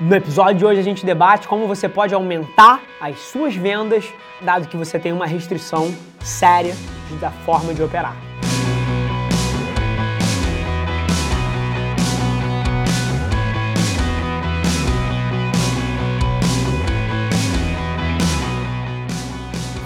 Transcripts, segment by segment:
No episódio de hoje a gente debate como você pode aumentar as suas vendas, dado que você tem uma restrição séria da forma de operar.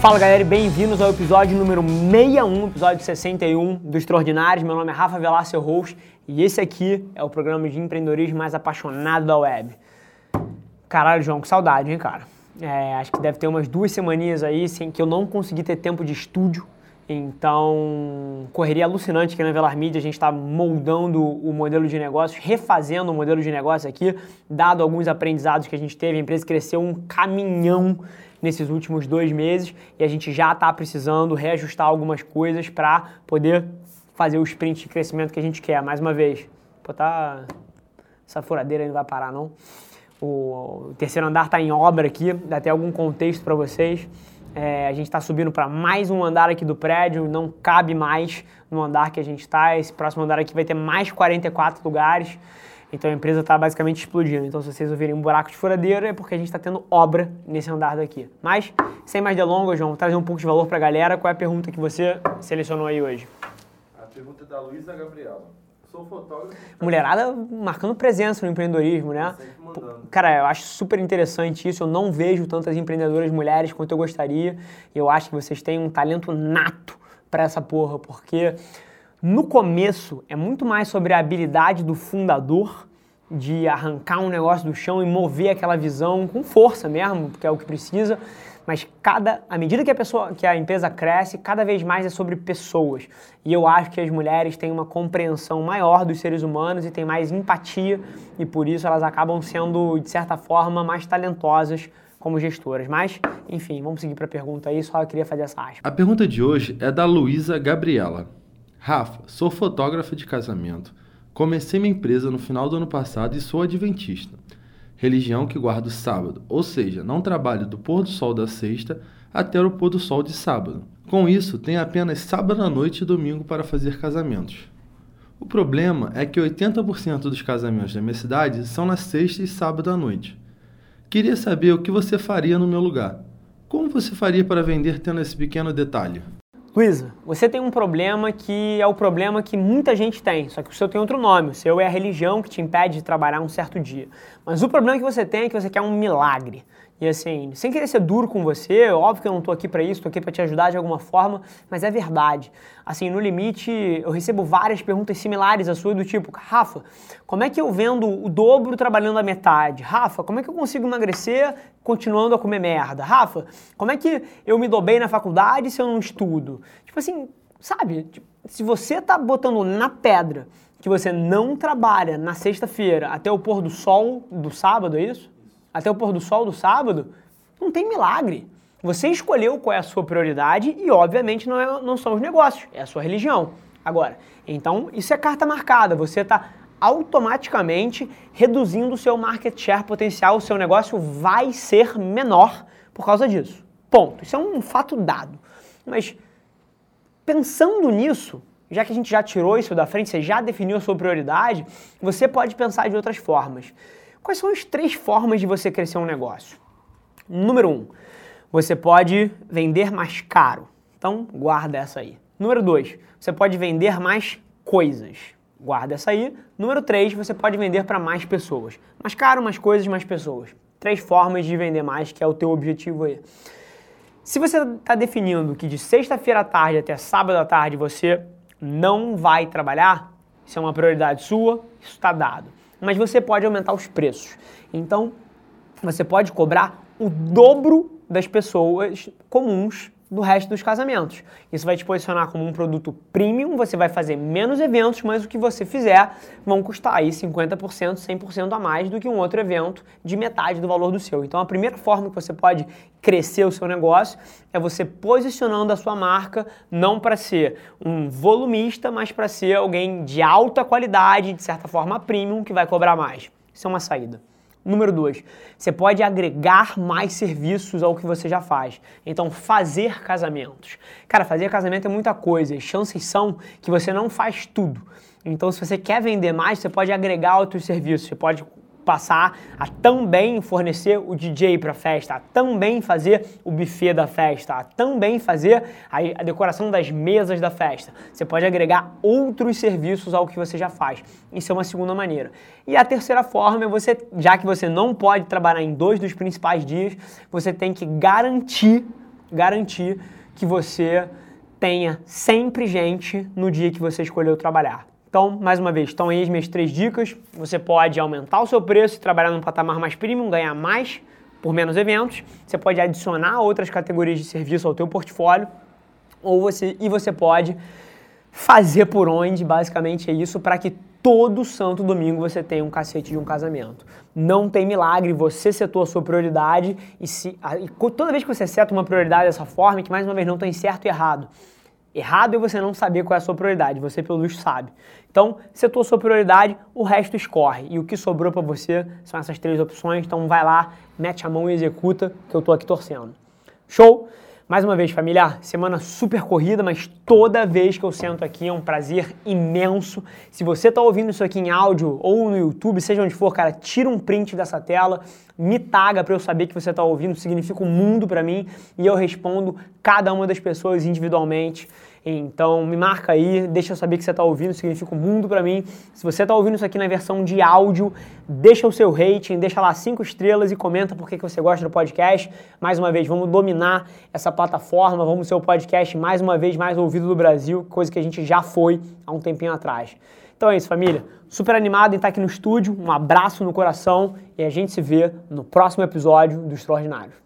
Fala galera bem-vindos ao episódio número 61, episódio 61 do Extraordinários. Meu nome é Rafa Velar, seu e esse aqui é o programa de empreendedorismo mais apaixonado da web. Caralho, João, que saudade, hein, cara? É, acho que deve ter umas duas semaninhas aí sem que eu não consegui ter tempo de estúdio. Então, correria alucinante aqui na Velar Media. A gente está moldando o modelo de negócios, refazendo o modelo de negócio aqui, dado alguns aprendizados que a gente teve. A empresa cresceu um caminhão nesses últimos dois meses e a gente já está precisando reajustar algumas coisas para poder fazer o sprint de crescimento que a gente quer. Mais uma vez, tá... essa furadeira não vai parar não. O terceiro andar está em obra aqui, dá até algum contexto para vocês. É, a gente está subindo para mais um andar aqui do prédio, não cabe mais no andar que a gente está. Esse próximo andar aqui vai ter mais 44 lugares. Então a empresa está basicamente explodindo. Então se vocês ouvirem um buraco de furadeira é porque a gente está tendo obra nesse andar daqui. Mas, sem mais delongas, João, trazer um pouco de valor para a galera. Qual é a pergunta que você selecionou aí hoje? A pergunta é da Luísa Gabriela. Sou fotógrafo. Mulherada marcando presença no empreendedorismo, né? Cara, eu acho super interessante isso. Eu não vejo tantas empreendedoras mulheres quanto eu gostaria. Eu acho que vocês têm um talento nato para essa porra, porque no começo é muito mais sobre a habilidade do fundador de arrancar um negócio do chão e mover aquela visão com força mesmo, porque é o que precisa. Mas cada, à medida que a pessoa, que a empresa cresce, cada vez mais é sobre pessoas. E eu acho que as mulheres têm uma compreensão maior dos seres humanos e têm mais empatia e por isso elas acabam sendo de certa forma mais talentosas como gestoras. Mas, enfim, vamos seguir para a pergunta aí, só eu queria fazer essa aspa. A pergunta de hoje é da Luísa Gabriela. Rafa, sou fotógrafa de casamento. Comecei minha empresa no final do ano passado e sou adventista religião que guarda o sábado, ou seja, não trabalho do pôr do sol da sexta até o pôr do sol de sábado. Com isso, tenho apenas sábado à noite e domingo para fazer casamentos. O problema é que 80% dos casamentos da minha cidade são na sexta e sábado à noite. Queria saber o que você faria no meu lugar. Como você faria para vender tendo esse pequeno detalhe? Luísa, você tem um problema que é o problema que muita gente tem, só que o seu tem outro nome. O seu é a religião que te impede de trabalhar um certo dia. Mas o problema que você tem é que você quer um milagre. E assim, sem querer ser duro com você, óbvio que eu não estou aqui para isso, estou aqui para te ajudar de alguma forma, mas é verdade. Assim, no limite, eu recebo várias perguntas similares à sua, do tipo, Rafa, como é que eu vendo o dobro trabalhando a metade? Rafa, como é que eu consigo emagrecer continuando a comer merda? Rafa, como é que eu me dou bem na faculdade se eu não estudo? Tipo assim, sabe? Tipo, se você tá botando na pedra que você não trabalha na sexta-feira até o pôr do sol do sábado, é isso? Até o pôr do sol do sábado, não tem milagre. Você escolheu qual é a sua prioridade e, obviamente, não, é, não são os negócios, é a sua religião. Agora, então, isso é carta marcada. Você está automaticamente reduzindo o seu market share potencial, o seu negócio vai ser menor por causa disso. Ponto. Isso é um fato dado. Mas pensando nisso, já que a gente já tirou isso da frente, você já definiu a sua prioridade, você pode pensar de outras formas. Quais são as três formas de você crescer um negócio? Número um, você pode vender mais caro. Então, guarda essa aí. Número dois, você pode vender mais coisas. Guarda essa aí. Número três, você pode vender para mais pessoas. Mais caro, mais coisas, mais pessoas. Três formas de vender mais, que é o teu objetivo aí. Se você está definindo que de sexta-feira à tarde até sábado à tarde você não vai trabalhar, isso é uma prioridade sua, isso está dado mas você pode aumentar os preços. Então, você pode cobrar o dobro das pessoas comuns do resto dos casamentos. Isso vai te posicionar como um produto premium, você vai fazer menos eventos, mas o que você fizer vão custar aí 50%, 100% a mais do que um outro evento de metade do valor do seu. Então a primeira forma que você pode crescer o seu negócio é você posicionando a sua marca não para ser um volumista, mas para ser alguém de alta qualidade, de certa forma premium, que vai cobrar mais. Isso é uma saída. Número dois, você pode agregar mais serviços ao que você já faz. Então, fazer casamentos. Cara, fazer casamento é muita coisa. chances são que você não faz tudo. Então, se você quer vender mais, você pode agregar outros serviços. Você pode passar a também fornecer o DJ para a festa, a também fazer o buffet da festa, a também fazer a, decoração das mesas da festa. Você pode agregar outros serviços ao que você já faz. Isso é uma segunda maneira. E a terceira forma é você, já que você não pode trabalhar em dois dos principais dias, você tem que garantir, garantir que você tenha sempre gente no dia que você escolheu trabalhar. Então, mais uma vez, estão aí as minhas três dicas. Você pode aumentar o seu preço trabalhar num patamar mais premium, ganhar mais por menos eventos. Você pode adicionar outras categorias de serviço ao teu portfólio. Ou você, e você pode fazer por onde, basicamente é isso, para que todo santo domingo você tenha um cacete de um casamento. Não tem milagre, você setou a sua prioridade e, se, e toda vez que você seta uma prioridade dessa forma, que mais uma vez não tem certo e errado, Errado é você não saber qual é a sua prioridade, você pelo visto sabe. Então, setou sua prioridade, o resto escorre. E o que sobrou para você são essas três opções, então vai lá, mete a mão e executa, que eu tô aqui torcendo. Show? Mais uma vez, família, semana super corrida, mas toda vez que eu sento aqui é um prazer imenso. Se você está ouvindo isso aqui em áudio ou no YouTube, seja onde for, cara, tira um print dessa tela, me taga para eu saber que você está ouvindo, significa um mundo para mim e eu respondo cada uma das pessoas individualmente. Então me marca aí, deixa eu saber que você está ouvindo, significa um mundo para mim. Se você está ouvindo isso aqui na versão de áudio, deixa o seu rating, deixa lá cinco estrelas e comenta por que você gosta do podcast. Mais uma vez, vamos dominar essa plataforma, vamos ser o podcast mais uma vez mais ouvido do Brasil, coisa que a gente já foi há um tempinho atrás. Então é isso, família. Super animado em estar aqui no estúdio, um abraço no coração e a gente se vê no próximo episódio do Extraordinário.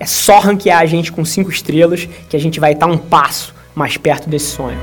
É só ranquear a gente com 5 estrelas que a gente vai estar um passo mais perto desse sonho.